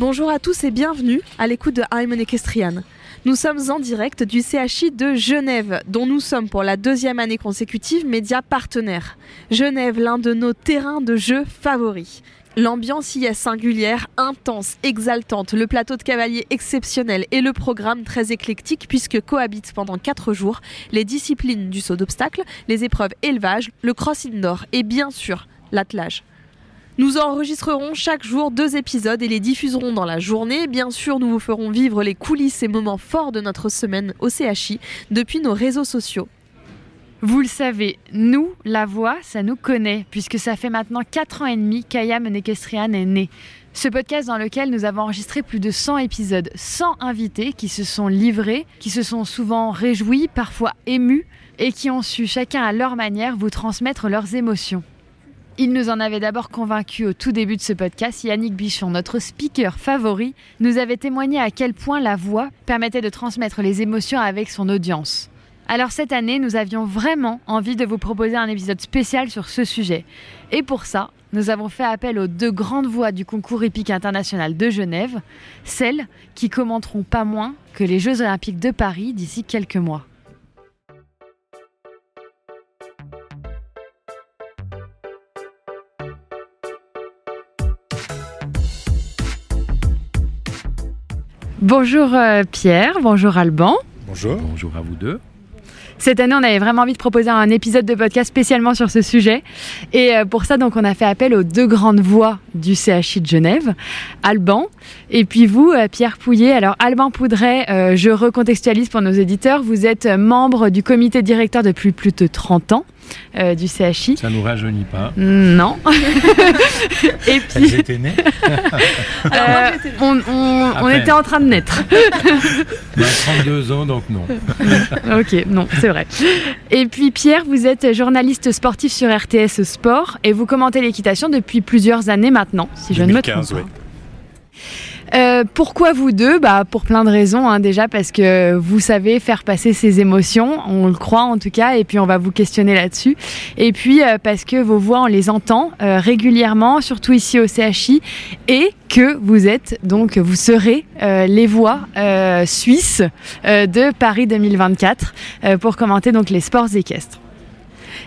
Bonjour à tous et bienvenue à l'écoute de I'm Equestrian. Nous sommes en direct du CHI de Genève, dont nous sommes pour la deuxième année consécutive média partenaire. Genève, l'un de nos terrains de jeu favoris. L'ambiance y est singulière, intense, exaltante, le plateau de cavaliers exceptionnel et le programme très éclectique puisque cohabitent pendant 4 jours les disciplines du saut d'obstacle, les épreuves élevage, le cross indoor et bien sûr l'attelage. Nous enregistrerons chaque jour deux épisodes et les diffuserons dans la journée. Bien sûr, nous vous ferons vivre les coulisses et moments forts de notre semaine au CHI depuis nos réseaux sociaux. Vous le savez, nous, la voix, ça nous connaît, puisque ça fait maintenant 4 ans et demi qu'Ayam Nekestrian est né. Ce podcast dans lequel nous avons enregistré plus de 100 épisodes, 100 invités qui se sont livrés, qui se sont souvent réjouis, parfois émus, et qui ont su chacun à leur manière vous transmettre leurs émotions. Il nous en avait d'abord convaincus au tout début de ce podcast. Yannick Bichon, notre speaker favori, nous avait témoigné à quel point la voix permettait de transmettre les émotions avec son audience. Alors cette année, nous avions vraiment envie de vous proposer un épisode spécial sur ce sujet. Et pour ça, nous avons fait appel aux deux grandes voix du concours épique international de Genève, celles qui commenteront pas moins que les Jeux olympiques de Paris d'ici quelques mois. Bonjour euh, Pierre, bonjour Alban. Bonjour. Bonjour à vous deux. Cette année, on avait vraiment envie de proposer un épisode de podcast spécialement sur ce sujet. Et euh, pour ça, donc, on a fait appel aux deux grandes voix du CHI de Genève, Alban, et puis vous, euh, Pierre Pouillet. Alors, Alban Poudret, euh, je recontextualise pour nos éditeurs, vous êtes membre du comité directeur depuis plus de 30 ans. Euh, du CHI. Ça nous rajeunit pas. Non. Et puis. J'étais né. euh, on, on, on était en train de naître. On a 32 ans, donc non. ok, non, c'est vrai. Et puis Pierre, vous êtes journaliste sportif sur RTS Sport et vous commentez l'équitation depuis plusieurs années maintenant, si 2015, je ne me trompe pas. oui. Euh, pourquoi vous deux bah, Pour plein de raisons. Hein. Déjà parce que vous savez faire passer ses émotions, on le croit en tout cas, et puis on va vous questionner là-dessus. Et puis euh, parce que vos voix, on les entend euh, régulièrement, surtout ici au CHI, et que vous êtes, donc vous serez les voix suisses de Paris 2024 euh, pour commenter donc les sports équestres.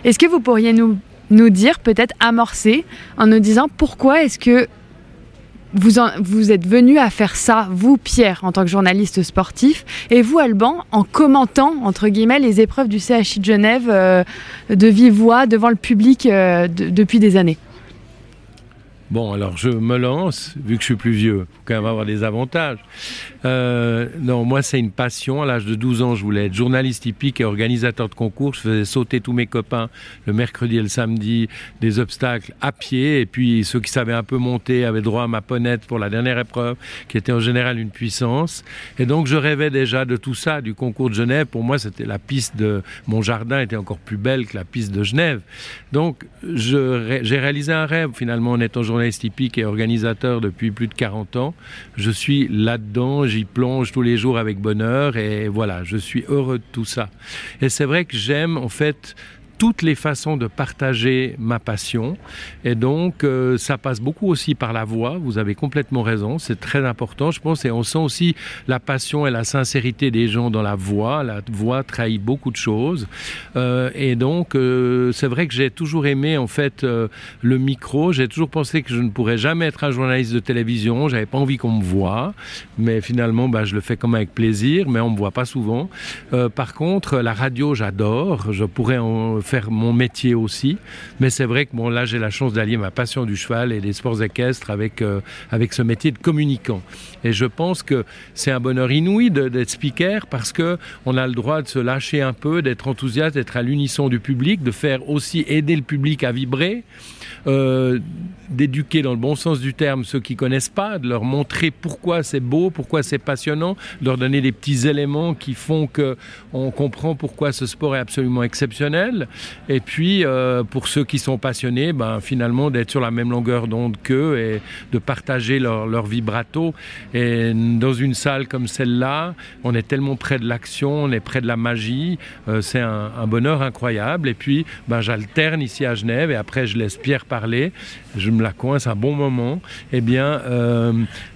Est-ce que vous pourriez nous, nous dire, peut-être amorcer, en nous disant pourquoi est-ce que vous, vous êtes venu à faire ça, vous Pierre, en tant que journaliste sportif, et vous Alban, en commentant, entre guillemets, les épreuves du CHI de Genève euh, de vive voix devant le public euh, de- depuis des années Bon, alors je me lance, vu que je suis plus vieux, faut quand même avoir des avantages. Euh, non, moi c'est une passion. À l'âge de 12 ans, je voulais être journaliste hippique et organisateur de concours. Je faisais sauter tous mes copains le mercredi et le samedi des obstacles à pied. Et puis ceux qui savaient un peu monter avaient droit à ma ponette pour la dernière épreuve, qui était en général une puissance. Et donc je rêvais déjà de tout ça, du concours de Genève. Pour moi, c'était la piste de mon jardin était encore plus belle que la piste de Genève. Donc j'ai réalisé un rêve finalement en étant journaliste hippique et organisateur depuis plus de 40 ans. Je suis là-dedans, j'y plonge tous les jours avec bonheur et voilà, je suis heureux de tout ça. Et c'est vrai que j'aime en fait toutes les façons de partager ma passion. Et donc, euh, ça passe beaucoup aussi par la voix. Vous avez complètement raison. C'est très important, je pense. Et on sent aussi la passion et la sincérité des gens dans la voix. La voix trahit beaucoup de choses. Euh, et donc, euh, c'est vrai que j'ai toujours aimé, en fait, le micro. J'ai toujours pensé que je ne pourrais jamais être un journaliste de télévision. J'avais pas envie qu'on me voie. Mais finalement, bah, je le fais même avec plaisir. Mais on me voit pas souvent. Par contre, la radio, j'adore. Je pourrais en faire mon métier aussi. Mais c'est vrai que bon, là, j'ai la chance d'allier ma passion du cheval et des sports équestres avec, euh, avec ce métier de communicant. Et je pense que c'est un bonheur inouï d'être speaker parce que on a le droit de se lâcher un peu, d'être enthousiaste, d'être à l'unisson du public, de faire aussi aider le public à vibrer. Euh, d'éduquer dans le bon sens du terme ceux qui connaissent pas, de leur montrer pourquoi c'est beau, pourquoi c'est passionnant, de leur donner des petits éléments qui font que on comprend pourquoi ce sport est absolument exceptionnel. Et puis euh, pour ceux qui sont passionnés, ben finalement d'être sur la même longueur d'onde qu'eux et de partager leur, leur vibrato. Et dans une salle comme celle-là, on est tellement près de l'action, on est près de la magie, euh, c'est un, un, bonheur incroyable. Et puis ben j'alterne ici à Genève et après je laisse Pierre parler. Je me la coince un bon moment. Eh bien, euh,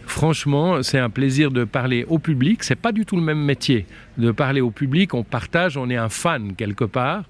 franchement, c'est un plaisir de parler au public. C'est pas du tout le même métier de parler au public. On partage, on est un fan quelque part.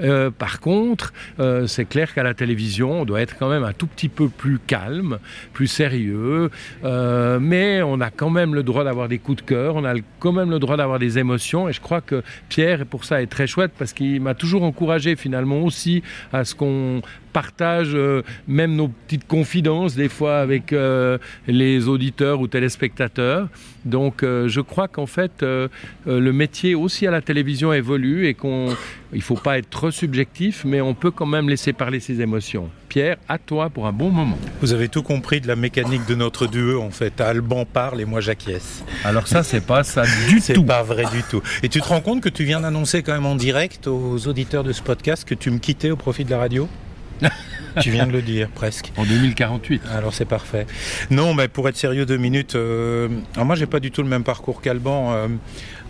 Euh, par contre, euh, c'est clair qu'à la télévision, on doit être quand même un tout petit peu plus calme, plus sérieux. Mais on a quand même le droit d'avoir des coups de cœur. On a quand même le droit d'avoir des émotions. Et je crois que Pierre, pour ça, est très chouette parce qu'il m'a toujours encouragé finalement aussi à ce qu'on partage euh, même nos petites confidences des fois avec euh, les auditeurs ou téléspectateurs. Donc euh, je crois qu'en fait euh, le métier aussi à la télévision évolue et qu'on il faut pas être trop subjectif mais on peut quand même laisser parler ses émotions. Pierre, à toi pour un bon moment. Vous avez tout compris de la mécanique de notre duo en fait. Alban parle et moi j'acquiesce. Alors ça c'est pas ça du tout. C'est pas vrai du tout. Et tu te rends compte que tu viens d'annoncer quand même en direct aux auditeurs de ce podcast que tu me quittais au profit de la radio? tu viens de le dire presque. En 2048. Alors c'est parfait. Non, mais pour être sérieux deux minutes, euh, alors moi j'ai pas du tout le même parcours qu'Alban. Euh,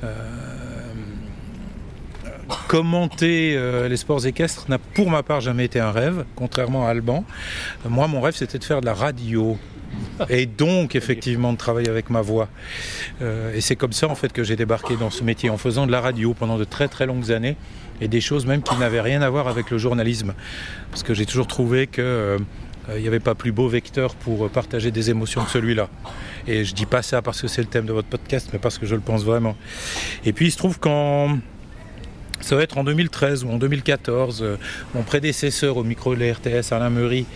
euh, commenter euh, les sports équestres n'a pour ma part jamais été un rêve, contrairement à Alban. Moi mon rêve c'était de faire de la radio et donc effectivement de travailler avec ma voix. Euh, et c'est comme ça en fait que j'ai débarqué dans ce métier en faisant de la radio pendant de très très longues années et des choses même qui n'avaient rien à voir avec le journalisme. Parce que j'ai toujours trouvé qu'il euh, n'y avait pas plus beau vecteur pour partager des émotions que celui-là. Et je dis pas ça parce que c'est le thème de votre podcast, mais parce que je le pense vraiment. Et puis il se trouve qu'en ça va être en 2013 ou en 2014. Euh, mon prédécesseur au micro de Alain Meury,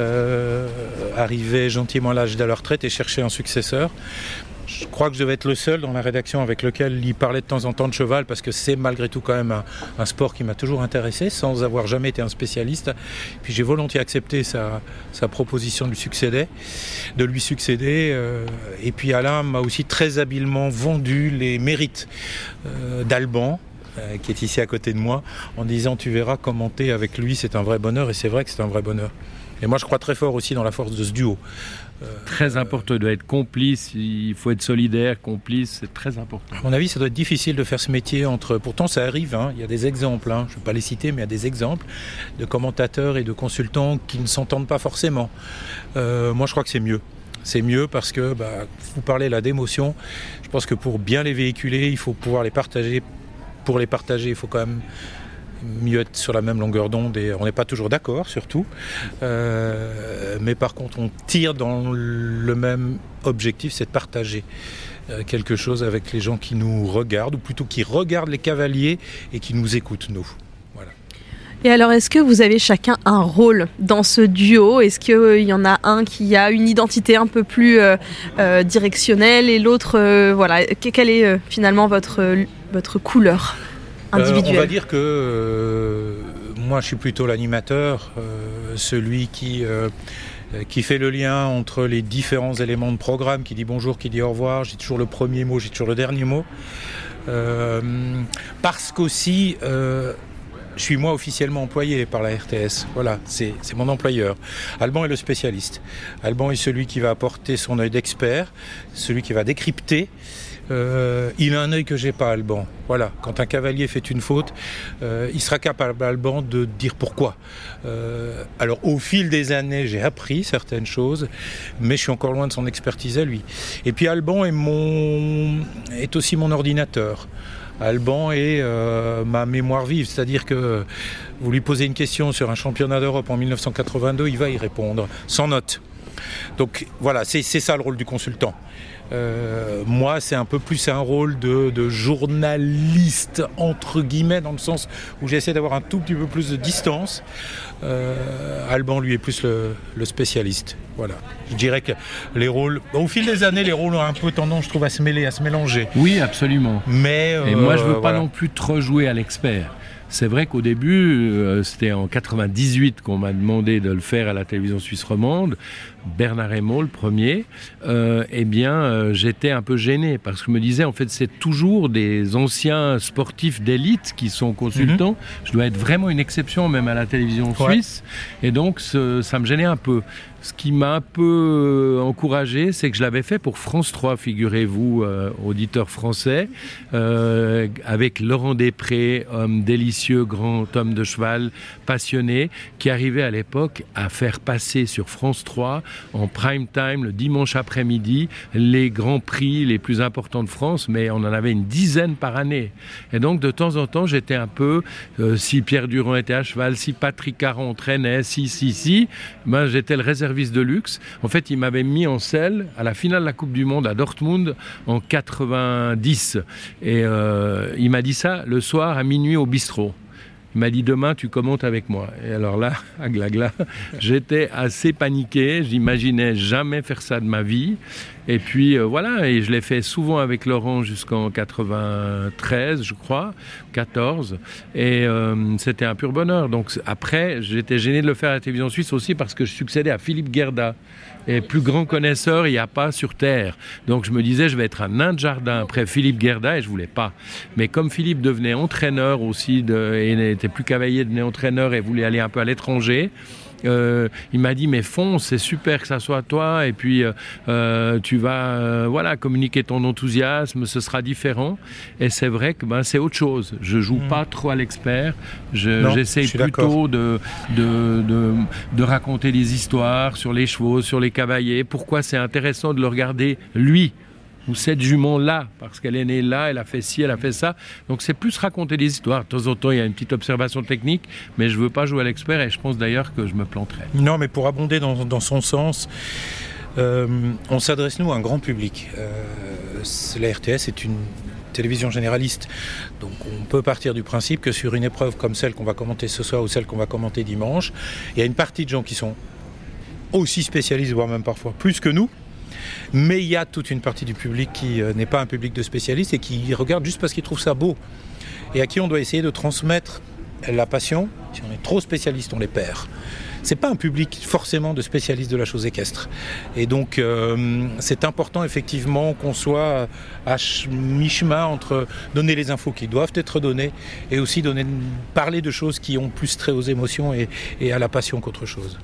euh, arrivait gentiment à l'âge de la retraite et cherchait un successeur. Je crois que je devais être le seul dans la rédaction avec lequel il parlait de temps en temps de cheval parce que c'est malgré tout quand même un, sport qui m'a toujours intéressé sans avoir jamais été un spécialiste. Puis j'ai volontiers accepté sa, proposition de lui succéder. De lui succéder euh, et puis Alain m'a aussi très habilement vendu les mérites d'Alban euh, qui est ici à côté de moi, en disant tu verras commenter avec lui, c'est un vrai bonheur, et c'est vrai que c'est un vrai bonheur. Et moi je crois très fort aussi dans la force de ce duo. Euh, très important, il doit être complice, il faut être solidaire, complice, c'est très important. À mon avis, ça doit être difficile de faire ce métier entre. Pourtant, ça arrive, hein, il y a des exemples, hein, je ne vais pas les citer, mais il y a des exemples de commentateurs et de consultants qui ne s'entendent pas forcément. Euh, moi, je crois que c'est mieux. C'est mieux parce que bah, vous parlez là d'émotions. Je pense que pour bien les véhiculer, il faut pouvoir les partager pour les partager, il faut quand même mieux être sur la même longueur d'onde et on n'est pas toujours d'accord surtout. Euh, mais par contre, on tire dans le même objectif, c'est de partager euh, quelque chose avec les gens qui nous regardent, ou plutôt qui regardent les cavaliers et qui nous écoutent, nous. Et alors, est-ce que vous avez chacun un rôle dans ce duo? Est-ce qu'il euh, y en a un qui a une identité un peu plus euh, euh, directionnelle et l'autre, voilà, quelle est finalement votre, votre couleur individuelle On va dire que moi, je suis plutôt l'animateur, celui qui qui fait le lien entre les différents éléments de programme, qui dit bonjour, qui dit au revoir, j'ai toujours le premier mot, j'ai toujours le dernier mot. Euh, parce qu'aussi, euh, je suis moi officiellement employé par la RTS. Voilà, c'est mon employeur. Alban est le spécialiste. Alban est celui qui va apporter son œil d'expert, celui qui va décrypter Euh, il a un œil que j'ai pas, Alban. Voilà, quand un cavalier fait une faute, euh, il sera capable, Alban, de dire pourquoi. Euh, alors, au fil des années, j'ai appris certaines choses, mais je suis encore loin de son expertise à lui. Et puis, Alban est, mon... est aussi mon ordinateur. Alban est euh, ma mémoire vive, c'est-à-dire que vous lui posez une question sur un championnat d'Europe en 1982, il va y répondre, sans note. Donc voilà, c'est ça le rôle du consultant. Euh, moi, c'est un peu plus un rôle de, de, journaliste, entre guillemets, dans le sens où j'essaie d'avoir un tout petit peu plus de distance. Euh, Alban, lui, est plus le, le, spécialiste. Voilà. Je dirais que les rôles, au fil des années, les rôles ont un peu tendance, je trouve, à se mêler, à se mélanger. Oui, absolument. Mais Et moi, je veux euh, pas voilà. non plus trop jouer à l'expert. C'est vrai qu'au début, euh, c'était en 98 qu'on m'a demandé de le faire à la télévision suisse romande. Bernard Hémaud, le premier, euh, eh bien, euh, j'étais un peu gêné parce que je me disais, en fait, c'est toujours des anciens sportifs d'élite qui sont consultants. Mm -hmm. Je dois être vraiment une exception, même à la télévision Ouais. suisse. Et donc, ce, ça me gênait un peu. Ce qui m'a un peu encouragé, c'est que je l'avais fait pour France 3, figurez-vous, euh, auditeur français, euh, avec Laurent Després, homme délicieux, grand homme de cheval, passionné, qui arrivait à l'époque à faire passer sur France 3 en prime time le dimanche après-midi les grands prix les plus importants de France, mais on en avait une dizaine par année. Et donc de temps en temps, j'étais un peu, euh, si Pierre Durand était à cheval, si Patrick Caron entraînait, si, si, si, ben, j'étais le réserviste de luxe. En fait, il m'avait mis en selle à la finale de la Coupe du Monde à Dortmund en 90. Et euh, il m'a dit ça le soir à minuit au bistrot. Il m'a dit demain tu commentes avec moi. Et alors là, à Glagla, j'étais assez paniqué. J'imaginais jamais faire ça de ma vie. Et puis euh, voilà, et je l'ai fait souvent avec Laurent jusqu'en 93, je crois, 14. Et euh, c'était un pur bonheur. Donc après, j'étais gêné de le faire à la télévision suisse aussi parce que je succédais à Philippe Gerda. Et plus grand connaisseur, il n'y a pas sur Terre. Donc je me disais, je vais être un nain de jardin après Philippe Gerda et je voulais pas. Mais comme Philippe devenait entraîneur aussi de, et n'était plus cavalier, devenait entraîneur et voulait aller un peu à l'étranger, euh, il m'a dit mais fonce, c'est super que ça soit toi et puis euh, tu vas euh, voilà communiquer ton enthousiasme, ce sera différent. Et c'est vrai que ben, c'est autre chose. Je joue mmh. pas trop à l'expert. J'essaye je, plutôt de de, de, de raconter des histoires sur les chevaux, sur les cavaliers. Pourquoi c'est intéressant de le regarder lui? Ou cette jument-là, parce qu'elle est née là, elle a fait ci, elle a fait ça. Donc c'est plus raconter des histoires. De temps en temps, il y a une petite observation technique, mais je ne veux pas jouer à l'expert et je pense d'ailleurs que je me planterai. Non, mais pour abonder dans, dans son sens, euh, on s'adresse nous à un grand public. Euh, la RTS est une télévision généraliste. Donc on peut partir du principe que sur une épreuve comme celle qu'on va commenter ce soir ou celle qu'on va commenter dimanche, il y a une partie de gens qui sont aussi spécialistes, voire même parfois plus que nous, mais il y a toute une partie du public qui euh, n'est pas un public de spécialistes et qui regarde juste parce qu'il trouve ça beau. Et à qui on doit essayer de transmettre la passion. Si on est trop spécialiste, on les perd. C'est pas un public forcément de spécialistes de la chose équestre. Et donc euh, c'est important effectivement qu'on soit à mi-chemin entre donner les infos qui doivent être données et aussi parler de choses qui ont plus trait aux émotions et à la passion qu'autre chose.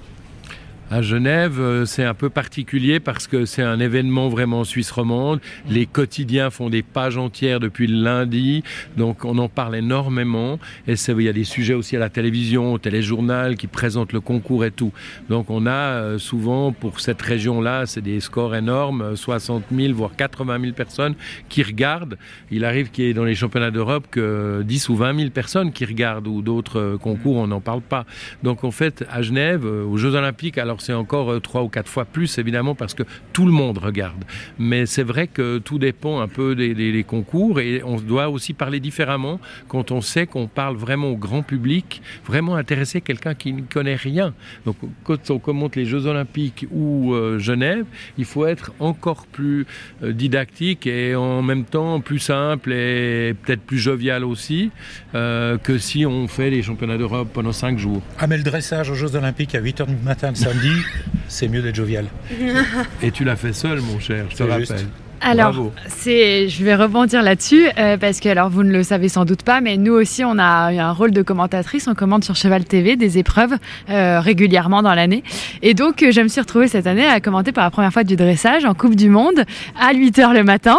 À Genève, c'est un peu particulier parce que c'est un événement vraiment suisse romande. Les quotidiens font des pages entières depuis le lundi, donc on en parle énormément. Et il y a des sujets aussi à la télévision, au téléjournal qui présentent le concours et tout. Donc on a souvent pour cette région-là, c'est des scores énormes, 60 000 voire 80 000 personnes qui regardent. Il arrive qu'il y ait dans les championnats d'Europe que 10 ou 20 000 personnes qui regardent ou d'autres concours, on n'en parle pas. Donc en fait, à Genève, aux Jeux Olympiques, alors c'est encore trois ou quatre fois plus, évidemment, parce que tout le monde regarde. Mais c'est vrai que tout dépend un peu des, concours et on doit aussi parler différemment quand on sait qu'on parle vraiment au grand public, vraiment intéresser quelqu'un qui ne connaît rien. Donc quand on commente les Jeux Olympiques ou euh, Genève, il faut être encore plus euh, didactique et en même temps plus simple et peut-être plus jovial aussi euh, que si on fait les championnats d'Europe pendant cinq jours. Ah mais le dressage aux Jeux Olympiques à 8h du matin le samedi, c'est mieux d'être jovial. Et tu l'as fait seul, mon cher, je te rappelle. Juste. Alors, c'est, je vais rebondir là-dessus euh, parce que alors vous ne le savez sans doute pas, mais nous aussi on a un rôle de commentatrice. On commente sur Cheval TV des épreuves euh, régulièrement dans l'année, et donc euh, je me suis retrouvée cette année à commenter pour la première fois du dressage en Coupe du Monde à 8 h le matin.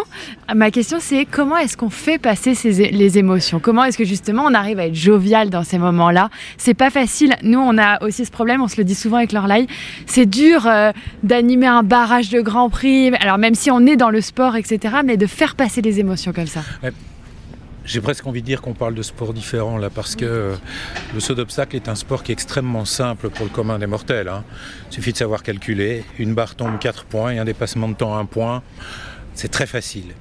Ma question c'est comment est-ce qu'on fait passer les émotions? Comment est-ce que justement on arrive à être jovial dans ces moments-là? C'est pas facile. Nous on a aussi ce problème, on se le dit souvent avec Lorlaï. C'est dur d'animer un barrage de Grand Prix. Alors même si on est dans le sport, etc., mais de faire passer les émotions comme ça. J'ai presque envie de dire qu'on parle de sport différent là, parce que euh, le saut d'obstacle est un sport qui est extrêmement simple pour le commun des mortels. Hein. Il suffit de savoir calculer. Une barre tombe 4 points et un dépassement de temps 1 point. C'est très facile.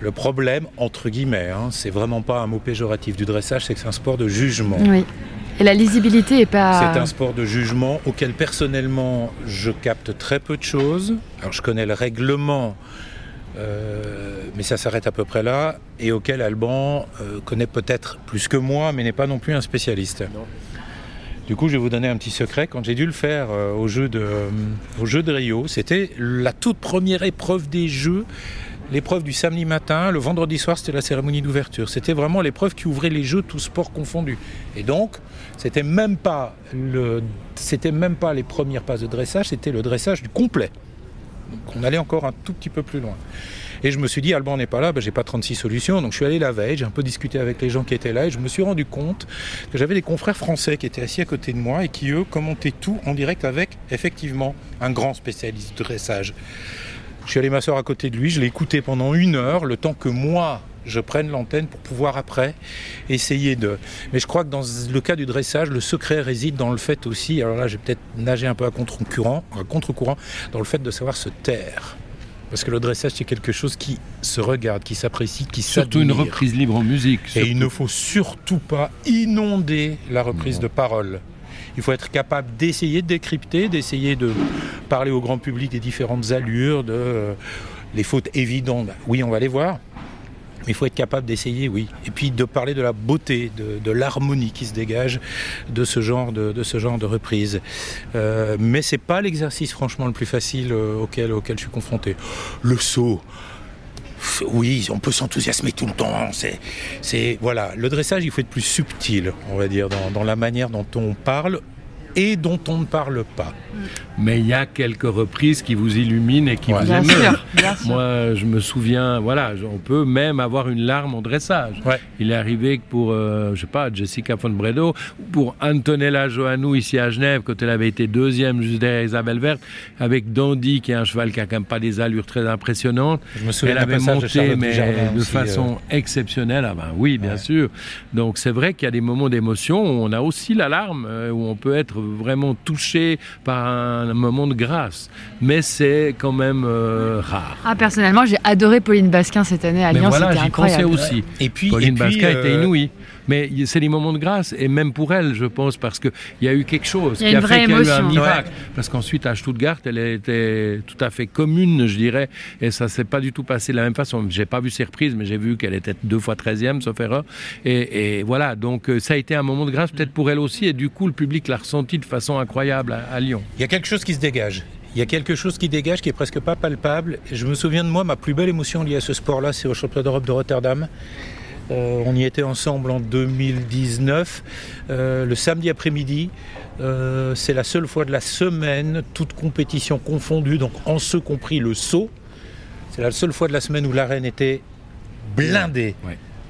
Le problème, entre guillemets, hein, c'est vraiment pas un mot péjoratif du dressage, c'est que c'est un sport de jugement. Oui. Et la lisibilité est pas. C'est un sport de jugement auquel personnellement je capte très peu de choses. Alors je connais le règlement, euh, mais ça s'arrête à peu près là, et auquel Alban euh, connaît peut-être plus que moi, mais n'est pas non plus un spécialiste. Du coup, je vais vous donner un petit secret. Quand j'ai dû le faire euh, au, jeu de, au jeu de Rio, c'était la toute première épreuve des Jeux l'épreuve du samedi matin, le vendredi soir, c'était la cérémonie d'ouverture. C'était vraiment l'épreuve qui ouvrait les jeux, tous sports confondus. Et donc, c'était même pas même pas les premières passes de dressage, c'était le dressage du complet. Donc, on allait encore un tout petit peu plus loin. Et je me suis dit, Alban n'est pas là, ben, j'ai pas 36 solutions. Donc je suis allé la veille, j'ai un peu discuté avec les gens qui étaient là et je me suis rendu compte que j'avais des confrères français qui étaient assis à côté de moi et qui, eux, commentaient tout en direct avec, effectivement, un grand spécialiste de dressage. Je suis allé m'asseoir à côté de lui, je l'ai écouté pendant une heure, le temps que moi je prenne l'antenne pour pouvoir après essayer de. Mais je crois que dans le cas du dressage, le secret réside dans le fait aussi, alors là j'ai peut-être nagé un peu à contre-courant, à contre-courant, dans le fait de savoir se taire. Parce que le dressage, c'est quelque chose qui se regarde, qui s'apprécie, qui s'admire. Surtout une reprise libre en musique. Et il ne faut surtout pas inonder la reprise de parole. Il faut être capable d'essayer de décrypter, d'essayer de parler au grand public des différentes allures, de euh, les fautes évidentes. Oui, on va les voir. Il faut être capable d'essayer, oui. Et puis de parler de la beauté, de, l'harmonie qui se dégage de ce genre de, ce genre reprise. Euh, mais c'est pas l'exercice franchement le plus facile euh, auquel, auquel je suis confronté. Le saut, oui, on peut s'enthousiasmer tout le temps. C'est, voilà, le dressage, il faut être plus subtil, on va dire, dans la manière dont on parle et dont on ne parle pas. Mais il y a quelques reprises qui vous illuminent et qui vous émeuvent. Moi, je me souviens, voilà, on peut même avoir une larme en dressage. Il est arrivé que pour, euh, je sais pas, Jessica von Bredow, pour Antonella Joannou ici à Genève, quand elle avait été deuxième juste derrière Isabelle Verte, avec Dandy, qui est un cheval qui a quand même pas des allures très impressionnantes. elle avait monté, mais de, façon euh. exceptionnelle. Ah ben oui, bien sûr. Donc c'est vrai qu'il y a des moments d'émotion où on a aussi l'alarme, euh, où on peut être vraiment touché par un moment de grâce. Mais c'est quand même euh, rare. Ah, personnellement, j'ai adoré Pauline Basquin cette année à Lyon. Voilà, j'y pensais aussi. Et puis, Pauline Basquin était euh, inouïe. Mais c'est des moments de grâce, et même pour elle, je pense, parce qu'il y a eu quelque chose qui a, fait qu'il y a eu un miracle. Parce qu'ensuite, à Stuttgart, elle était tout à fait commune, je dirais, et ça s'est pas du tout passé de la même façon. J'ai pas vu ses reprises, mais j'ai vu qu'elle était deux fois 13e, sauf erreur. Et, et, voilà, donc euh, ça a été un moment de grâce peut-être pour elle aussi, et du coup, le public l'a ressenti de façon incroyable à, à Lyon. Il y a quelque chose qui se dégage. Il y a quelque chose qui dégage qui est presque pas palpable. Je me souviens de moi, ma plus belle émotion liée à ce sport-là, c'est au championnat d'Europe de Rotterdam. Euh, on y était ensemble en 2019, euh, le samedi après-midi. Euh, c'est la seule fois de la semaine, toute compétition confondue, donc en ce compris le saut. C'est la seule fois de la semaine où l'arène était blindée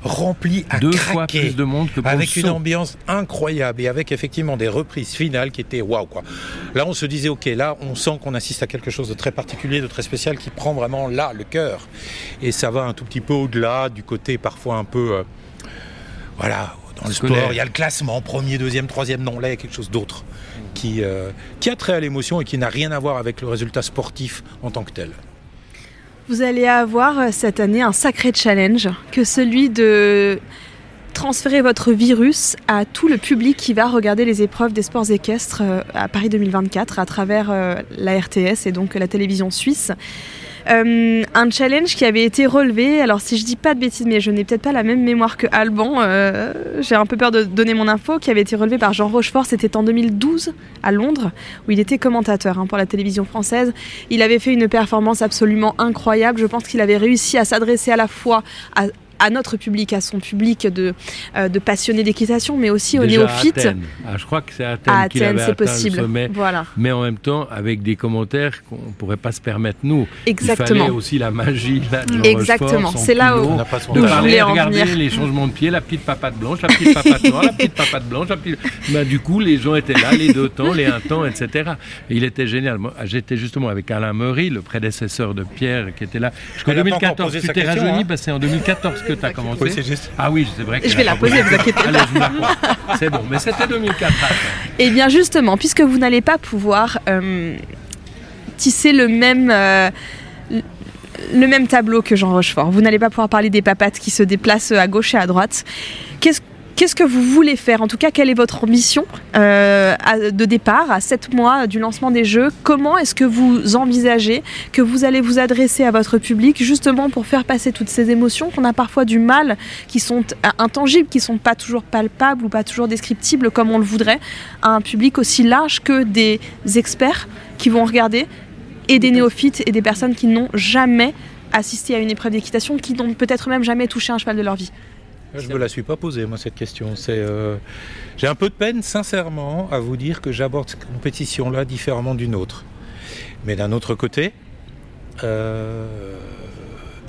rempli à Deux craquer, fois plus de monde que pour avec une ambiance incroyable et avec effectivement des reprises finales qui étaient waouh quoi. Là on se disait ok là on sent qu'on assiste à quelque chose de très particulier, de très spécial qui prend vraiment là le cœur et ça va un tout petit peu au-delà du côté parfois un peu euh, voilà dans le sport il y a le classement premier deuxième troisième non là il y a quelque chose d'autre qui, euh, qui a trait à l'émotion et qui n'a rien à voir avec le résultat sportif en tant que tel. Vous allez avoir euh, cette année un sacré challenge que celui de transférer votre virus à tout le public qui va regarder les épreuves des sports équestres euh, à Paris 2024 à travers euh, la RTS et donc la télévision suisse. Euh, un challenge qui avait été relevé. Alors, si je dis pas de bêtises, mais je n'ai peut-être pas la même mémoire que Alban, euh, j'ai un peu peur de donner mon info, qui avait été relevé par Jean Rochefort. C'était en 2012 à Londres, où il était commentateur hein, pour la télévision française. Il avait fait une performance absolument incroyable. Je pense qu'il avait réussi à s'adresser à la fois à à notre public, à son public de, euh, de passionnés d'équitation, mais aussi aux néophytes. Ah, je crois que c'est à Athènes, qu'il avait c'est possible. Le sommet, voilà. Mais en même temps, avec des commentaires qu'on ne pourrait pas se permettre nous. Exactement. Il fallait aussi la magie là, de Exactement. C'est là où, où je voulais en regarder venir. les changements de pied, la petite papate blanche, la petite papate noire, la petite papate blanche. La petite... Ben, du coup, les gens étaient là, les deux temps, les un temps, etc. Et il était génial. J'étais justement avec Alain Meury, le prédécesseur de Pierre, qui était là. Jusqu'en 2014, tu t'es rajeuni, parce que c'est en 2014 que tu as commencé. Oui, c'est juste. Ah oui, c'est vrai. Je vais la poser, vous inquiétez pas. C'est bon, mais c'était 2004. Eh bien, justement, puisque vous n'allez pas pouvoir euh, tisser le même. Euh, le même tableau que Jean Rochefort. Vous n'allez pas pouvoir parler des papates qui se déplacent à gauche et à droite. Qu'est-ce Qu'est-ce que vous voulez faire? En tout cas, quelle est votre ambition euh, de départ à 7 mois du lancement des Jeux? Comment est-ce que vous envisagez que vous allez vous adresser à votre public justement pour faire passer toutes ces émotions qu'on a parfois du mal, qui sont intangibles, qui sont pas toujours palpables ou pas toujours descriptibles comme on le voudrait, à un public aussi large que des experts qui vont regarder et des néophytes et des personnes qui n'ont jamais assisté à une épreuve d'équitation, qui n'ont peut-être même jamais touché un cheval de leur vie? Je ne me la suis pas posée, moi, cette question. Euh, j'ai un peu de peine, sincèrement, à vous dire que j'aborde cette compétition-là différemment d'une autre. Mais d'un autre côté, euh,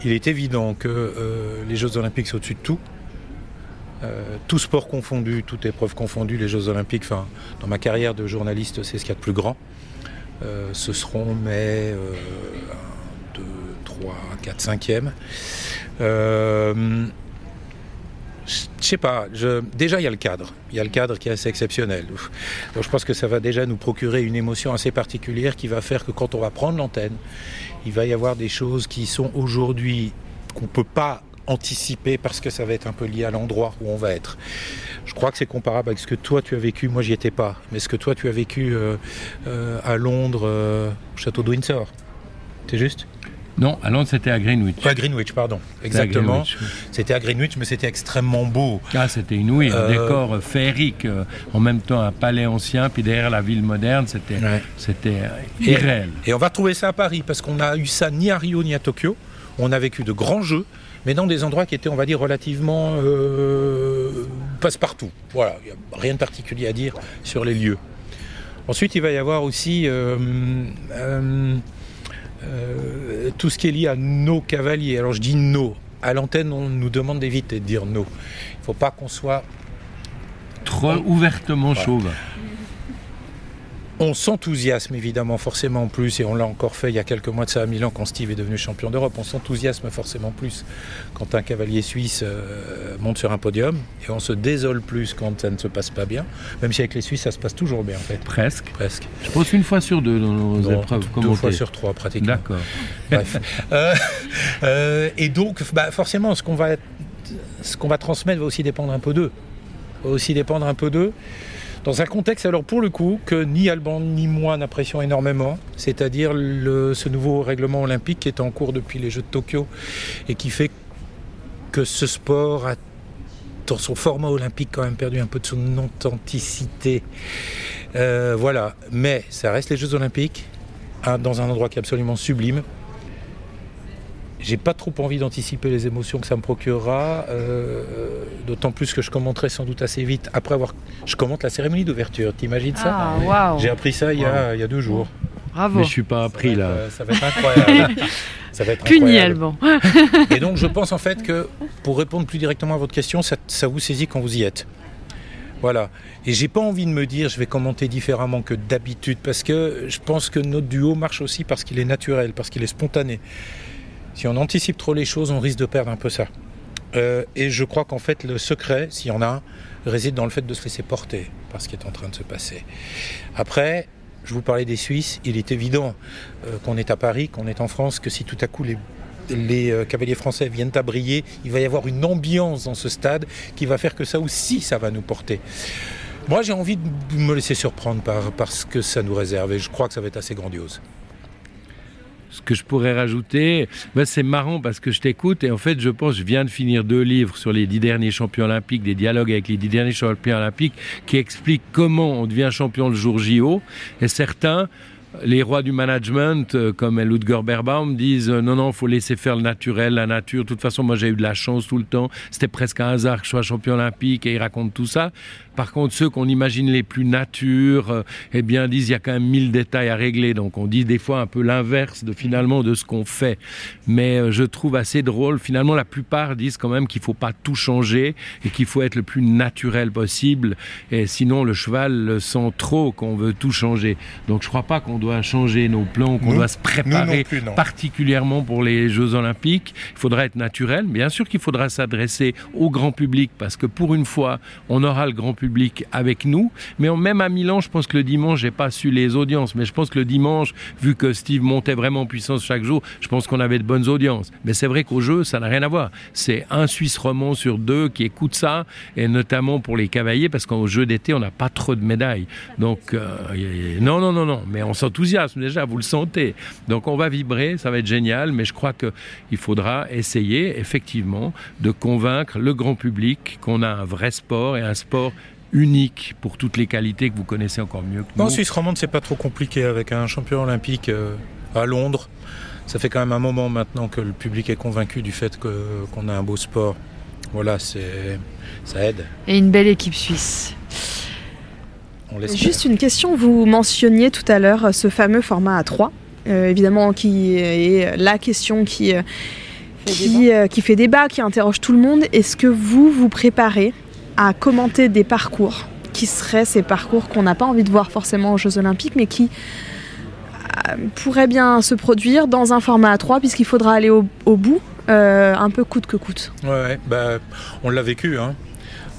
il est évident que euh, les Jeux Olympiques sont au-dessus de tout. tout sport confondu, toute épreuve confondue, les Jeux Olympiques, enfin, dans ma carrière de journaliste, c'est ce qu'il y a de plus grand. ce seront mes 1, 2, 3, 4, 5e. Je sais pas. Déjà, il y a le cadre. Il y a le cadre qui est assez exceptionnel. Donc, je pense que ça va déjà nous procurer une émotion assez particulière qui va faire que quand on va prendre l'antenne, il va y avoir des choses qui sont aujourd'hui qu'on ne peut pas anticiper parce que ça va être un peu lié à l'endroit où on va être. Je crois que c'est comparable avec ce que toi tu as vécu. Moi, j'y étais pas, mais ce que toi tu as vécu euh, euh, à Londres, euh, au château de Windsor. C'est juste? Non, à Londres, c'était à Greenwich. À Greenwich, pardon. Exactement. C'était à, Greenwich, mais c'était extrêmement beau. Ah, c'était inouï, un euh, décor féerique, euh, en même temps un palais ancien, puis derrière la ville moderne, c'était c'était euh, irréel. Et, on va retrouver ça à Paris, parce qu'on n'a eu ça ni à Rio ni à Tokyo. On a vécu de grands jeux, mais dans des endroits qui étaient, on va dire, relativement passe-partout. Voilà, il n'y a rien de particulier à dire sur les lieux. Ensuite, il va y avoir aussi euh, tout ce qui est lié à nos cavaliers. Alors je dis nos. À l'antenne, on nous demande d'éviter de dire nos. Il ne faut pas qu'on soit trop ouvertement chauve on s'enthousiasme évidemment forcément plus, et on l'a encore fait il y a quelques mois de ça à Milan quand Steve est devenu champion d'Europe, on s'enthousiasme forcément plus quand un cavalier suisse euh, monte sur un podium, et on se désole plus quand ça ne se passe pas bien, même si avec les Suisses ça se passe toujours bien en fait. Presque. Presque. Je pense une fois sur deux dans nos épreuves. Deux fois sur trois pratiquement. D'accord. Bref. Euh, euh, et donc bah, forcément ce qu'on va, ce qu'on va transmettre va aussi dépendre un peu d'eux. Va aussi dépendre un peu d'eux. Dans un contexte, alors pour le coup, que ni Alban ni moi n'apprécions énormément, c'est-à-dire ce nouveau règlement olympique qui est en cours depuis les Jeux de Tokyo et qui fait que ce sport a dans son format olympique quand même perdu un peu de son authenticité. Euh, voilà, mais ça reste les Jeux olympiques, hein, dans un endroit qui est absolument sublime, j'ai pas trop envie d'anticiper les émotions que ça me procurera, euh, d'autant plus que je commenterai sans doute assez vite après avoir. Je commente la cérémonie d'ouverture, t'imagines ça ah, J'ai appris ça il y, a, il y, a, deux jours. Bravo. Mais je suis pas appris là. ça va être incroyable. ça va être Puni bon. Et donc je pense en fait que pour répondre plus directement à votre question, ça, ça vous saisit quand vous y êtes. Voilà. Et j'ai pas envie de me dire je vais commenter différemment que d'habitude parce que je pense que notre duo marche aussi parce qu'il est naturel, parce qu'il est spontané. Si on anticipe trop les choses, on risque de perdre un peu ça. Euh, et je crois qu'en fait, le secret, s'il y en a un, réside dans le fait de se laisser porter par ce qui est en train de se passer. Après, je vous parlais des Suisses, il est évident euh, qu'on est à Paris, qu'on est en France, que si tout à coup les, euh, cavaliers français viennent à briller, il va y avoir une ambiance dans ce stade qui va faire que ça aussi, ça va nous porter. Moi, j'ai envie de me laisser surprendre par ce que ça nous réserve et je crois que ça va être assez grandiose. Ce que je pourrais rajouter, ben c'est marrant parce que je t'écoute et en fait, je pense, je viens de finir deux livres sur les dix derniers champions olympiques, des dialogues avec les dix derniers champions olympiques, qui expliquent comment on devient champion le jour JO. Et certains, les rois du management, euh, comme Ludger Berbaum, disent euh, non, non, faut laisser faire le naturel, la nature. De toute façon, moi, j'ai eu de la chance tout le temps. C'était presque un hasard que je sois champion olympique et ils racontent tout ça. Par contre, ceux qu'on imagine les plus nature, euh, eh bien, disent il y a quand même mille détails à régler. Donc, on dit des fois un peu l'inverse de finalement de ce qu'on fait. Mais je trouve assez drôle. Finalement, la plupart disent quand même qu'il faut pas tout changer et qu'il faut être le plus naturel possible. Et sinon, le cheval sent trop qu'on veut tout changer. Donc, je crois pas qu'on doit changer nos plans, qu'on doit se préparer plus, particulièrement pour les Jeux Olympiques. Il faudra être naturel. Bien sûr qu'il faudra s'adresser au grand public parce que pour une fois, on aura le grand public avec nous. Mais même à Milan, je pense que le dimanche, j'ai pas su les audiences. Mais je pense que le dimanche, vu que Steve montait vraiment en puissance chaque jour, je pense qu'on avait de bonnes audiences. Mais c'est vrai qu'au jeu, ça n'a rien à voir. C'est un Suisse roman sur deux qui écoute ça, et notamment pour les cavaliers, parce qu'au jeu d'été, on n'a pas trop de médailles. Donc, euh, non, non, non, non. Mais on s'enthousiasme déjà, vous le sentez. Donc, on va vibrer, ça va être génial. Mais je crois qu'il faudra essayer, effectivement, de convaincre le grand public qu'on a un vrai sport et un sport unique pour toutes les qualités que vous connaissez encore mieux que nous. Non, Suisse romande, c'est pas trop compliqué avec un champion olympique euh, à Londres. Ça fait quand même un moment maintenant que le public est convaincu du fait que, qu'on a un beau sport. Voilà, c'est, ça aide. Et une belle équipe suisse. Juste une question, vous mentionniez tout à l'heure ce fameux format A3, euh, évidemment qui est la question qui, euh, qui, euh, qui fait débat, qui interroge tout le monde. Est-ce que vous vous préparez à commenter des parcours qui seraient ces parcours qu'on n'a pas envie de voir forcément aux Jeux Olympiques, mais qui pourraient bien se produire dans un format A3, puisqu'il faudra aller au, au bout, euh, un peu coûte que coûte? Ouais, bah, on l'a vécu. Hein.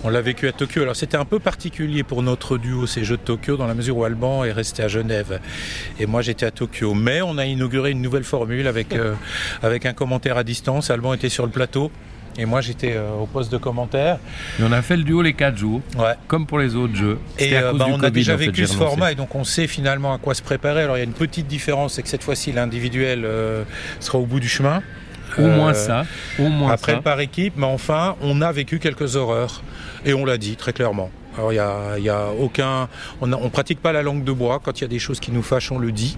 On l'a vécu à Tokyo. Alors c'était un peu particulier pour notre duo ces Jeux de Tokyo dans la mesure où Alban est resté à Genève et moi j'étais à Tokyo. Mais on a inauguré une nouvelle formule avec, euh, avec un commentaire à distance. Alban était sur le plateau. Et moi, j'étais euh, au poste de commentaire. Et on a fait le duo les 4 jours, ouais. comme pour les autres jeux. Et euh, bah, on COVID, a déjà vécu ce format, et donc on sait finalement à quoi se préparer. Alors il y a une petite différence, c'est que cette fois-ci, l'individuel euh, sera au bout du chemin. Au moins ça. Au moins après ça. par équipe, mais enfin, on a vécu quelques horreurs. Et on l'a dit très clairement. Alors il y a, y a, aucun, on, ne pratique pas la langue de bois. Quand il y a des choses qui nous fâchent, on le dit.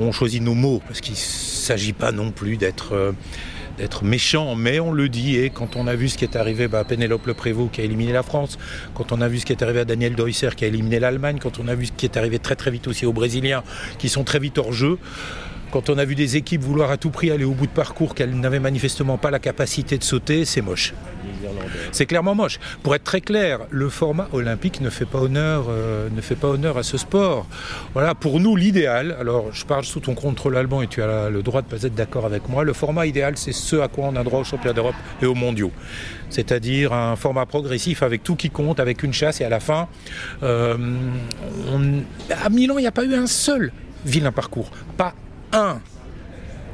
On choisit nos mots parce qu'il s'agit pas non plus d'être euh, d'être méchant, mais on le dit. Et quand on a vu ce qui est arrivé bah, à Pénélope Le Prévost qui a éliminé la France, quand on a vu ce qui est arrivé à Daniel Deusser qui a éliminé l'Allemagne, quand on a vu ce qui est arrivé très très vite aussi aux Brésiliens qui sont très vite hors jeu. Quand on a vu des équipes vouloir à tout prix aller au bout de parcours qu'elles n'avaient manifestement pas la capacité de sauter, c'est moche. C'est clairement moche. Pour être très clair, le format olympique ne fait pas honneur, euh, ne fait pas honneur à ce sport. Voilà, pour nous, l'idéal. Alors, je parle sous ton contrôle allemand et tu as le droit de pas être d'accord avec moi. Le format idéal, c'est ce à quoi on a droit aux championnats d'Europe et aux mondiaux. C'est-à-dire un format progressif avec tout qui compte, avec une chasse et à la fin, euh, à Milan, il n'y a pas eu un seul vilain parcours. Pas un.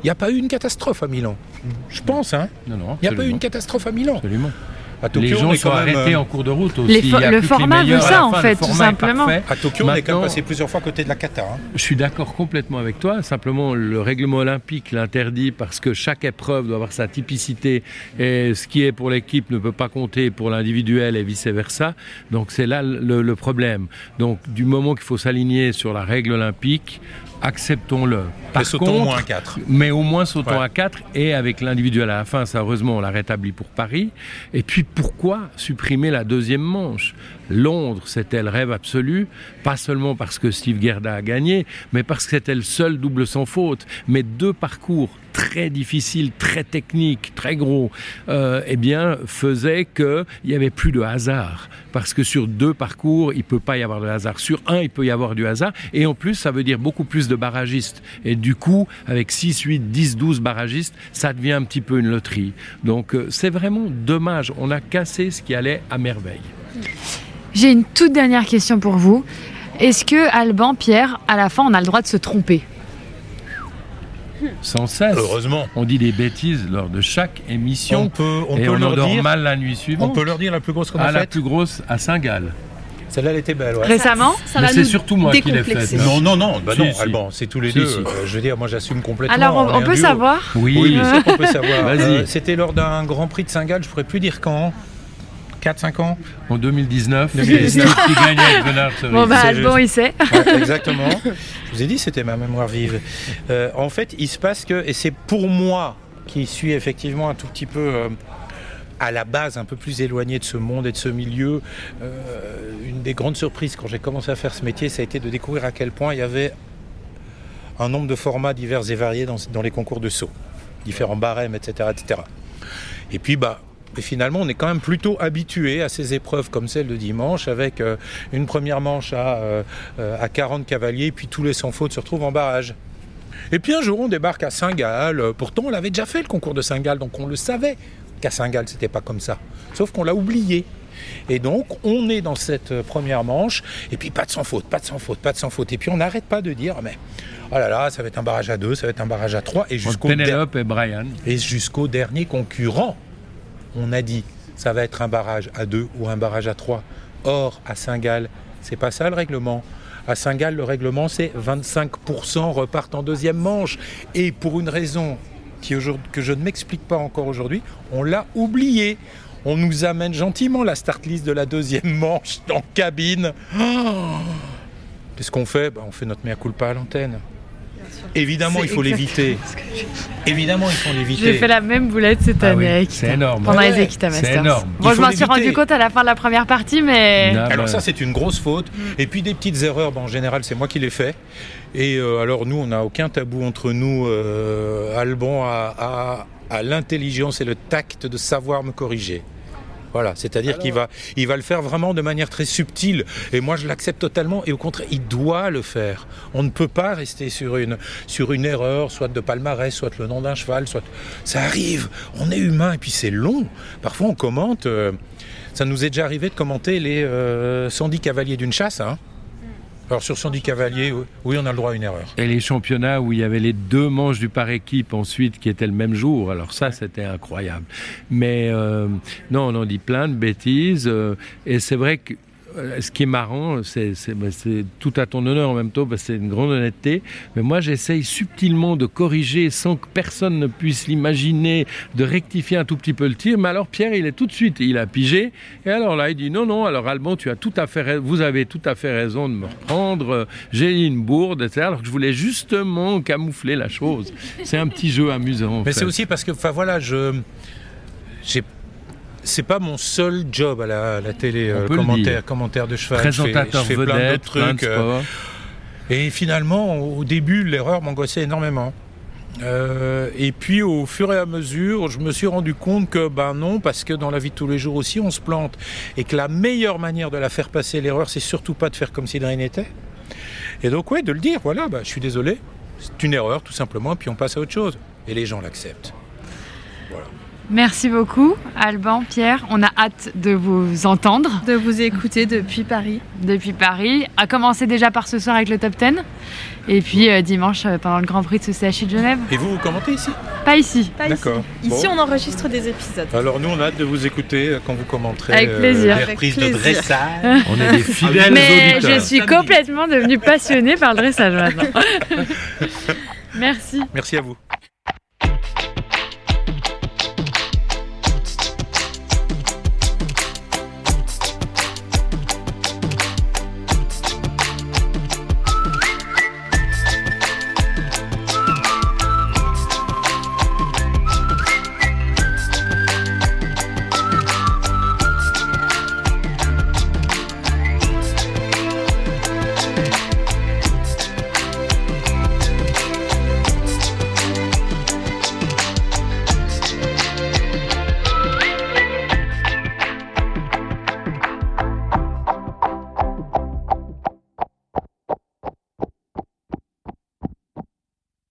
Il n'y a pas eu une catastrophe à Milan. Je pense, hein Non, non. Il n'y a pas eu une catastrophe à Milan. Absolument. À Tokyo, les gens on est sont quand même, arrêtés euh, en cours de route aussi. A le format veut ça, en fin. fait, tout simplement. À Tokyo, on est quand même passé plusieurs fois à côté de la Qatar. hein. Je suis d'accord complètement avec toi. Simplement, le règlement olympique l'interdit parce que chaque épreuve doit avoir sa typicité et ce qui est pour l'équipe ne peut pas compter pour l'individuel et vice versa. Donc c'est là le, le problème. Donc du moment qu'il faut s'aligner sur la règle olympique, acceptons-le. Mais sautons contre, au moins à 4. mais au moins sautons Ouais. à 4 et avec l'individuel à la fin, ça heureusement on l'a rétabli pour Paris. Et puis pourquoi supprimer la deuxième manche? Londres, c'était le rêve absolu, pas seulement parce que Steve Gerda a gagné, mais parce que c'était le seul double sans faute. Mais deux parcours très difficiles, très techniques, très gros, euh, eh bien, faisaient qu'il n'y avait plus de hasard. Parce que sur deux parcours, il ne peut pas y avoir de hasard. Sur un, il peut y avoir du hasard. Et en plus, ça veut dire beaucoup plus de barragistes. Et du coup, avec 6, 8, 10, 12 barragistes, ça devient un petit peu une loterie. Donc, euh, c'est vraiment dommage. On a cassé ce qui allait à merveille. J'ai une toute dernière question pour vous. Est-ce que Alban, Pierre, à la fin, on a le droit de se tromper? Sans cesse. Heureusement. On dit des bêtises lors de chaque émission. On peut, on et peut on leur dire. mal la nuit On suivante. peut leur dire la plus grosse qu'on a à la plus grosse à Saint-Gall. Celle-là, elle était belle, ouais. Récemment Ça Mais va c'est surtout moi qui l'ai faite. Non, non, non, bah Si, non, si. Alban, c'est tous les Si, deux. si. Euh, je veux dire, moi j'assume complètement. Alors, on, on rien peut savoir Oui, qu'on peut savoir. Vas-y. Euh, C'était lors d'un Grand Prix de Saint-Gall, je pourrais plus dire quand. 4-5 ans En 2019, 2019. qui gagne avec Bernard Cerise. Bon, bah, Alban, il sait. Ouais, exactement. Je vous ai dit, c'était ma mémoire vive. Euh, en fait, il se passe que, et c'est pour moi qui suis effectivement un tout petit peu euh, à la base un peu plus éloigné de ce monde et de ce milieu, euh, une des grandes surprises quand j'ai commencé à faire ce métier, ça a été de découvrir à quel point il y avait un nombre de formats divers et variés dans, dans les concours de saut, différents barèmes, etc., etc. Et puis, bah, et finalement, on est quand même plutôt habitué à ces épreuves comme celle de dimanche, avec euh, une première manche à, euh, euh, à 40 cavaliers, puis tous les sans faute se retrouvent en barrage. Et puis un jour, on débarque à Saint-Gall. Euh, Pourtant, on l'avait déjà fait le concours de Saint-Gall, donc on le savait qu'à Saint-Gall, c'était pas comme ça. Sauf qu'on l'a oublié. Et donc, on est dans cette euh, première manche, et puis pas de sans faute, pas de sans faute, pas de sans faute. Et puis on n'arrête pas de dire, mais oh là là, ça va être un barrage à deux, ça va être un barrage à trois, et Entre jusqu'au der- Penelope et Brian. et jusqu'au dernier concurrent, on a dit ça va être un barrage à 2 ou un barrage à 3. Or, à Saint-Gall, c'est pas ça le règlement. À Saint-Gall, le règlement, c'est 25% repartent en deuxième manche. Et pour une raison qui, que je ne m'explique pas encore aujourd'hui, on l'a oublié. On nous amène gentiment la start list de la deuxième manche en cabine. Oh Qu'est-ce qu'on fait? Ben, On fait notre mea culpa à l'antenne. Évidemment, il faut l'éviter. Évidemment, il faut l'éviter. J'ai fait la même boulette cette Ah année oui, avec c'est énorme. Pendant Ouais, les Equita c'est énorme. Bon, je m'en suis rendu compte à la fin de la première partie, mais. Non. Alors bah, ça c'est une grosse faute. Et puis des petites erreurs, bon, en général c'est moi qui les fais. Et euh, alors nous on n'a aucun tabou entre nous. Euh, Alban a, a- a l'intelligence et le tact de savoir me corriger. Voilà, c'est-à-dire qu'il va, il va le faire vraiment de manière très subtile. Et moi, je l'accepte totalement. Et au contraire, il doit le faire. On ne peut pas rester sur une, sur une erreur, soit de palmarès, soit le nom d'un cheval, soit. Ça arrive. On est humain et puis c'est long. Parfois, on commente. euh, ça nous est déjà arrivé de commenter les euh, 110 cavaliers d'une chasse. hein. Alors sur 110 cavaliers, oui, on a le droit à une erreur. Et les championnats où il y avait les deux manches du par équipe ensuite qui étaient le même jour. Alors ça, c'était incroyable. Mais euh, non, on en dit plein de bêtises. euh, et c'est vrai que ce qui est marrant, c'est bah, c'est tout à ton honneur en même temps, que c'est une grande honnêteté. Mais moi, j'essaye subtilement de corriger sans que personne ne puisse l'imaginer, de rectifier un tout petit peu le tir. Mais alors, Pierre, il est tout de suite, il a pigé. Et alors là, il dit non, non, alors Alban, tu as tout à fait, vous avez tout à fait raison de me reprendre. Euh, J'ai une bourde, etc. Alors que je voulais justement camoufler la chose. C'est un petit jeu amusant. en Mais c'est aussi parce que, enfin voilà, je, j'ai, c'est pas mon seul job à la, à la télé, On euh, peut commentaire, de cheval. Je fais- présentateur je fais, plein vedette, d'autres plein de trucs. euh, sport. Et finalement, au début, l'erreur m'angoissait énormément. Euh, et puis au fur et à mesure, je me suis rendu compte que ben non, parce que dans la vie de tous les jours aussi, on se plante. Et que la meilleure manière de la faire passer l'erreur, c'est surtout pas de faire comme si de rien n'était. Et donc ouais, de le dire, voilà, bah, je suis désolé, c'est une erreur tout simplement, puis on passe à autre chose. Et les gens l'acceptent. Merci beaucoup, Alban, Pierre. On a hâte de vous entendre. De vous écouter depuis Paris. Depuis Paris. À commencer déjà par ce soir avec le top 10. Et puis euh, dimanche euh, pendant le Grand Prix de ce CHI de Genève. Et vous, vous commentez ici? Pas ici. Pas ici. D'accord. Ici, Bon. on enregistre des épisodes. Alors nous, on a hâte de vous écouter euh, quand vous commenterez Avec plaisir. les Avec reprises de dressage. On est des fidèles Mais auditeurs. je suis complètement devenue passionnée par le dressage maintenant. Merci. Merci à vous.